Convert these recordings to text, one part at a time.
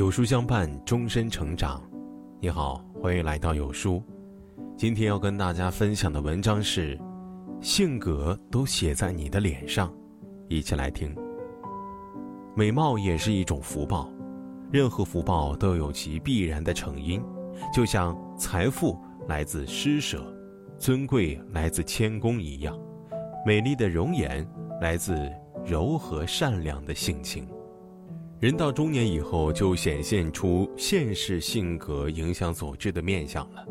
有书相伴，终身成长。你好，欢迎来到有书。今天要跟大家分享的文章是：性格都写在你的脸上。一起来听。美貌也是一种福报，任何福报都有其必然的成因。就像财富来自施舍，尊贵来自谦恭一样，美丽的容颜来自柔和善良的性情。人到中年以后，就显现出现世性格影响所致的面相了。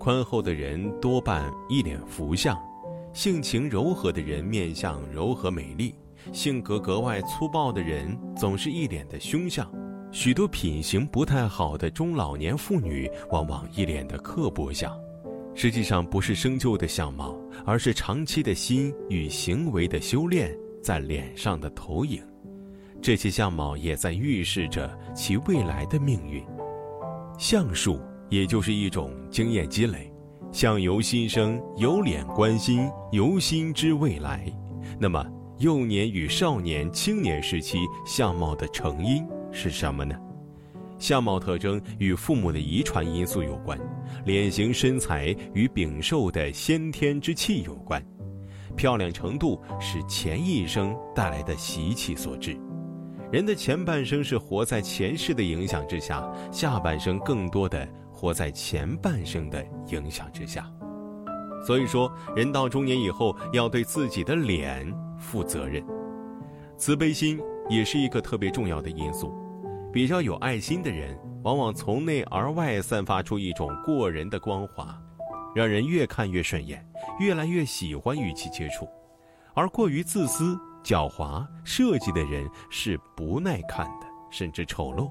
宽厚的人多半一脸福相，性情柔和的人面相柔和美丽，性格格外粗暴的人总是一脸的凶相。许多品行不太好的中老年妇女，往往一脸的刻薄相。实际上不是生就的相貌，而是长期的心与行为的修炼在脸上的投影。这些相貌也在预示着其未来的命运。相术也就是一种经验积累，相由心生，由脸观心，由心知未来。那么，幼年与少年、青年时期相貌的成因是什么呢？相貌特征与父母的遗传因素有关，脸型身材与禀受的先天之气有关，漂亮程度是前一生带来的习气所致。人的前半生是活在前世的影响之下，下半生更多的活在前半生的影响之下。所以说，人到中年以后要对自己的脸负责任。慈悲心也是一个特别重要的因素。比较有爱心的人，往往从内而外散发出一种过人的光华，让人越看越顺眼，越来越喜欢与其接触。而过于自私。狡猾设计的人是不耐看的，甚至丑陋。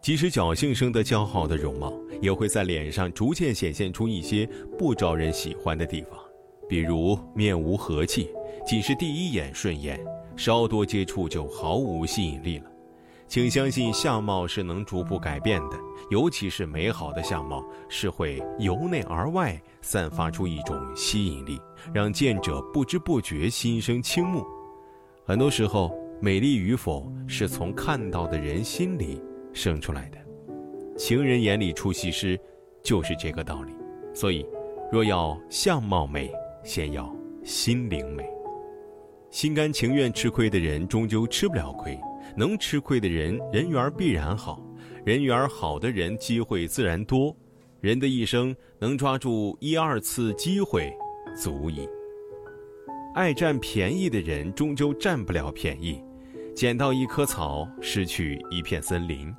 即使侥幸生得姣好的容貌，也会在脸上逐渐显现出一些不招人喜欢的地方，比如面无和气，仅是第一眼顺眼，稍多接触就毫无吸引力了。请相信，相貌是能逐步改变的，尤其是美好的相貌是会由内而外散发出一种吸引力，让见者不知不觉心生倾慕。很多时候，美丽与否是从看到的人心里生出来的。情人眼里出西施，就是这个道理。所以，若要相貌美，先要心灵美。心甘情愿吃亏的人，终究吃不了亏；能吃亏的人，人缘必然好。人缘好的人，机会自然多。人的一生能抓住一二次机会，足矣。爱占便宜的人终究占不了便宜，捡到一棵草，失去一片森林。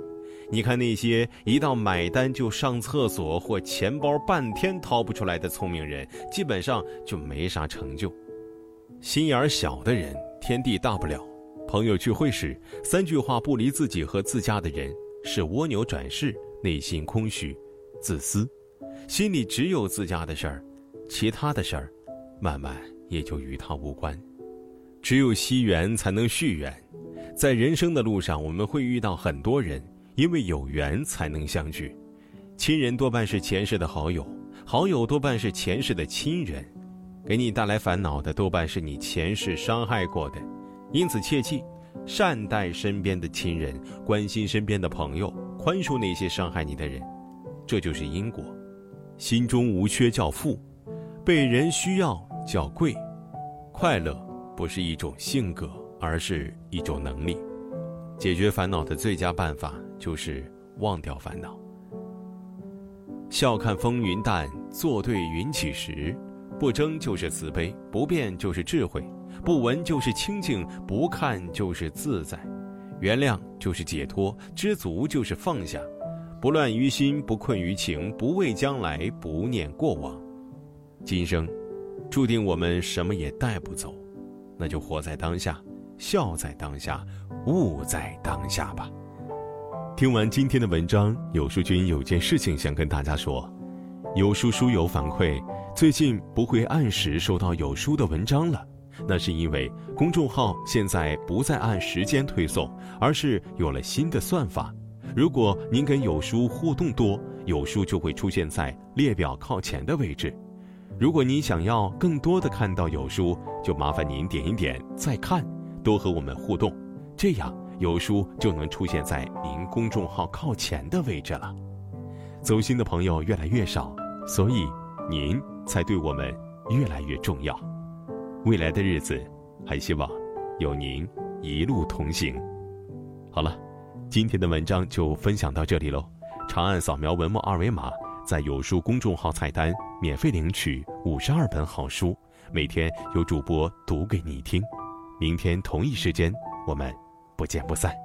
你看那些一到买单就上厕所或钱包半天掏不出来的聪明人，基本上就没啥成就。心眼小的人，天地大不了。朋友聚会时，三句话不离自己和自家的人，是蜗牛转世，内心空虚、自私，心里只有自家的事儿，其他的事儿，慢慢。也就与他无关，只有惜缘才能续缘。在人生的路上，我们会遇到很多人，因为有缘才能相聚。亲人多半是前世的好友，好友多半是前世的亲人，给你带来烦恼的多半是你前世伤害过的。因此切记，善待身边的亲人，关心身边的朋友，宽恕那些伤害你的人。这就是因果。心中无缺叫富，被人需要。叫贵，快乐不是一种性格，而是一种能力。解决烦恼的最佳办法就是忘掉烦恼。笑看风云淡，坐对云起时。不争就是慈悲，不变就是智慧，不闻就是清净，不看就是自在。原谅就是解脱，知足就是放下。不乱于心，不困于情，不畏将来，不念过往。今生。注定我们什么也带不走，那就活在当下，笑在当下，悟在当下吧。听完今天的文章，有书君有件事情想跟大家说：有书书友反馈，最近不会按时收到有书的文章了，那是因为公众号现在不再按时间推送，而是有了新的算法。如果您跟有书互动多，有书就会出现在列表靠前的位置。如果您想要更多的看到有书，就麻烦您点一点再看，多和我们互动，这样有书就能出现在您公众号靠前的位置了。走心的朋友越来越少，所以您才对我们越来越重要。未来的日子，还希望有您一路同行。好了，今天的文章就分享到这里喽。长按扫描文末二维码，在有书公众号菜单，免费领取五十二本好书，每天有主播读给你听。明天同一时间，我们不见不散。